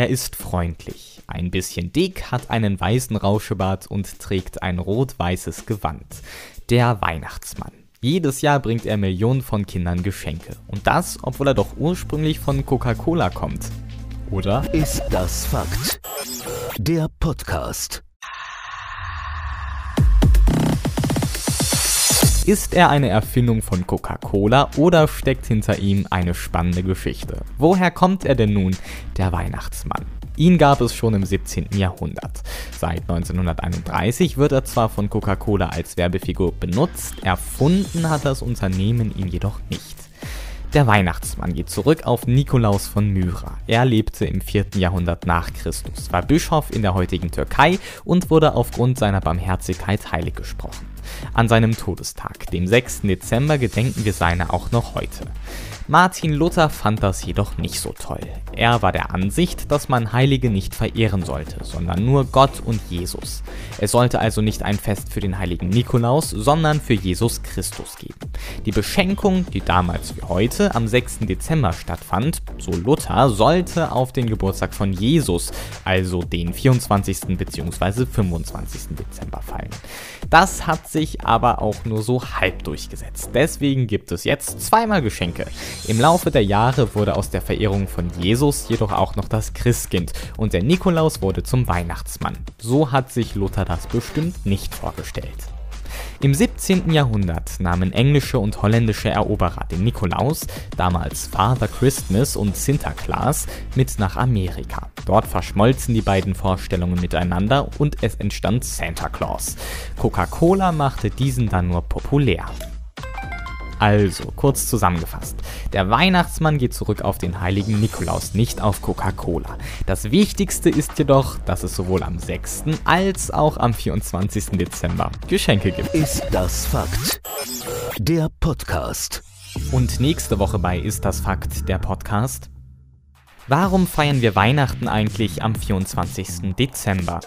Er ist freundlich, ein bisschen dick, hat einen weißen Rauschebart und trägt ein rot-weißes Gewand. Der Weihnachtsmann. Jedes Jahr bringt er Millionen von Kindern Geschenke. Und das, obwohl er doch ursprünglich von Coca-Cola kommt. Oder? Ist das Fakt? Der Podcast. Ist er eine Erfindung von Coca-Cola oder steckt hinter ihm eine spannende Geschichte? Woher kommt er denn nun, der Weihnachtsmann? Ihn gab es schon im 17. Jahrhundert. Seit 1931 wird er zwar von Coca-Cola als Werbefigur benutzt, erfunden hat das Unternehmen ihn jedoch nicht. Der Weihnachtsmann geht zurück auf Nikolaus von Myra. Er lebte im 4. Jahrhundert nach Christus, war Bischof in der heutigen Türkei und wurde aufgrund seiner Barmherzigkeit heilig gesprochen. An seinem Todestag, dem 6. Dezember, gedenken wir seiner auch noch heute. Martin Luther fand das jedoch nicht so toll. Er war der Ansicht, dass man Heilige nicht verehren sollte, sondern nur Gott und Jesus. Es sollte also nicht ein Fest für den heiligen Nikolaus, sondern für Jesus Christus geben. Die Beschenkung, die damals wie heute am 6. Dezember stattfand, so Luther, sollte auf den Geburtstag von Jesus, also den 24. bzw. 25. Dezember fallen. Das hat sich aber auch nur so halb durchgesetzt. Deswegen gibt es jetzt zweimal Geschenke. Im Laufe der Jahre wurde aus der Verehrung von Jesus jedoch auch noch das Christkind und der Nikolaus wurde zum Weihnachtsmann. So hat sich Luther das bestimmt nicht vorgestellt. Im 17. Jahrhundert nahmen englische und holländische Eroberer den Nikolaus, damals Father Christmas und Sinterklaas, mit nach Amerika. Dort verschmolzen die beiden Vorstellungen miteinander und es entstand Santa Claus. Coca-Cola machte diesen dann nur populär. Also, kurz zusammengefasst. Der Weihnachtsmann geht zurück auf den heiligen Nikolaus, nicht auf Coca-Cola. Das Wichtigste ist jedoch, dass es sowohl am 6. als auch am 24. Dezember Geschenke gibt. Ist das Fakt? Der Podcast. Und nächste Woche bei Ist das Fakt, der Podcast. Warum feiern wir Weihnachten eigentlich am 24. Dezember?